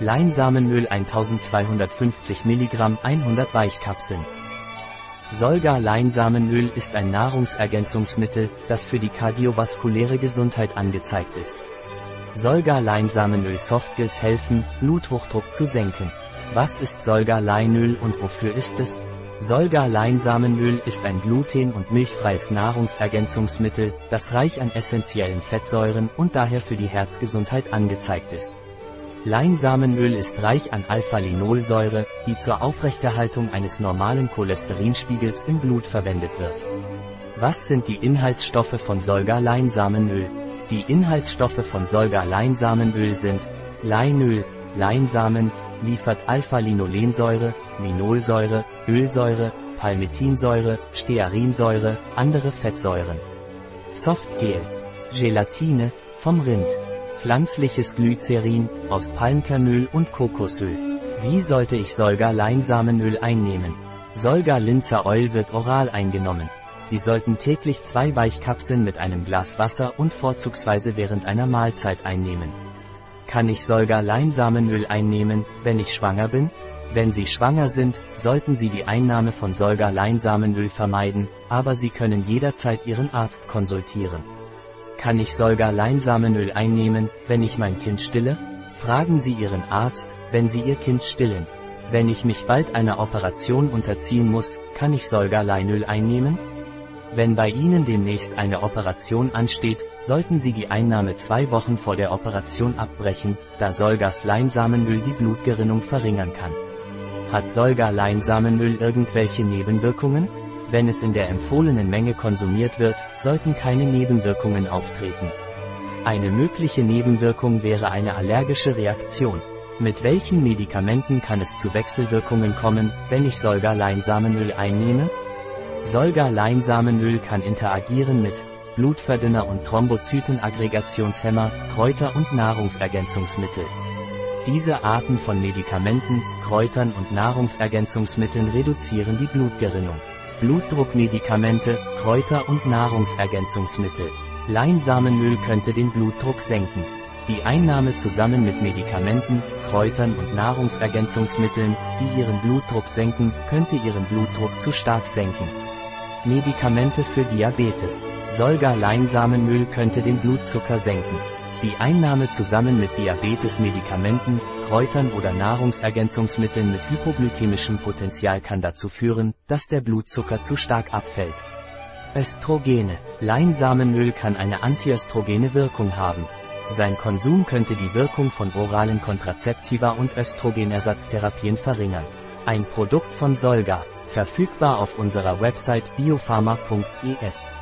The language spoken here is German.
Leinsamenöl 1250 mg 100 Weichkapseln. Solga-Leinsamenöl ist ein Nahrungsergänzungsmittel, das für die kardiovaskuläre Gesundheit angezeigt ist. Solga-Leinsamenöl Softgels helfen, Bluthochdruck zu senken. Was ist Solga-Leinöl und wofür ist es? Solga-Leinsamenöl ist ein gluten- und milchfreies Nahrungsergänzungsmittel, das reich an essentiellen Fettsäuren und daher für die Herzgesundheit angezeigt ist. Leinsamenöl ist reich an Alpha-Linolsäure, die zur Aufrechterhaltung eines normalen Cholesterinspiegels im Blut verwendet wird. Was sind die Inhaltsstoffe von Solga-Leinsamenöl? Die Inhaltsstoffe von Solga-Leinsamenöl sind Leinöl, Leinsamen, liefert Alpha-Linolensäure, Linolsäure, Ölsäure, Palmitinsäure, Stearinsäure, andere Fettsäuren. Softgel, Gelatine, vom Rind. Pflanzliches Glycerin, aus Palmkernöl und Kokosöl. Wie sollte ich Solga-Leinsamenöl einnehmen? Solga-Linzer Oil wird oral eingenommen. Sie sollten täglich zwei Weichkapseln mit einem Glas Wasser und vorzugsweise während einer Mahlzeit einnehmen. Kann ich Solga-Leinsamenöl einnehmen, wenn ich schwanger bin? Wenn Sie schwanger sind, sollten Sie die Einnahme von Solga-Leinsamenöl vermeiden, aber Sie können jederzeit Ihren Arzt konsultieren. Kann ich Solga-Leinsamenöl einnehmen, wenn ich mein Kind stille? Fragen Sie Ihren Arzt, wenn Sie Ihr Kind stillen. Wenn ich mich bald einer Operation unterziehen muss, kann ich Solga-Leinöl einnehmen? Wenn bei Ihnen demnächst eine Operation ansteht, sollten Sie die Einnahme zwei Wochen vor der Operation abbrechen, da Solgas-Leinsamenöl die Blutgerinnung verringern kann. Hat Solga-Leinsamenöl irgendwelche Nebenwirkungen? Wenn es in der empfohlenen Menge konsumiert wird, sollten keine Nebenwirkungen auftreten. Eine mögliche Nebenwirkung wäre eine allergische Reaktion. Mit welchen Medikamenten kann es zu Wechselwirkungen kommen, wenn ich Solga-Leinsamenöl einnehme? Solga-Leinsamenöl kann interagieren mit Blutverdünner und Thrombozytenaggregationshemmer, Kräuter und Nahrungsergänzungsmittel. Diese Arten von Medikamenten, Kräutern und Nahrungsergänzungsmitteln reduzieren die Blutgerinnung. Blutdruckmedikamente, Kräuter und Nahrungsergänzungsmittel. Leinsamenöl könnte den Blutdruck senken. Die Einnahme zusammen mit Medikamenten, Kräutern und Nahrungsergänzungsmitteln, die ihren Blutdruck senken, könnte ihren Blutdruck zu stark senken. Medikamente für Diabetes. Solga-Leinsamenöl könnte den Blutzucker senken. Die Einnahme zusammen mit Diabetes-Medikamenten, Kräutern oder Nahrungsergänzungsmitteln mit hypoglykämischem Potenzial kann dazu führen, dass der Blutzucker zu stark abfällt. Östrogene. Leinsamenöl kann eine antiöstrogene Wirkung haben. Sein Konsum könnte die Wirkung von oralen Kontrazeptiva und Östrogenersatztherapien verringern. Ein Produkt von Solga, verfügbar auf unserer Website biopharma.es.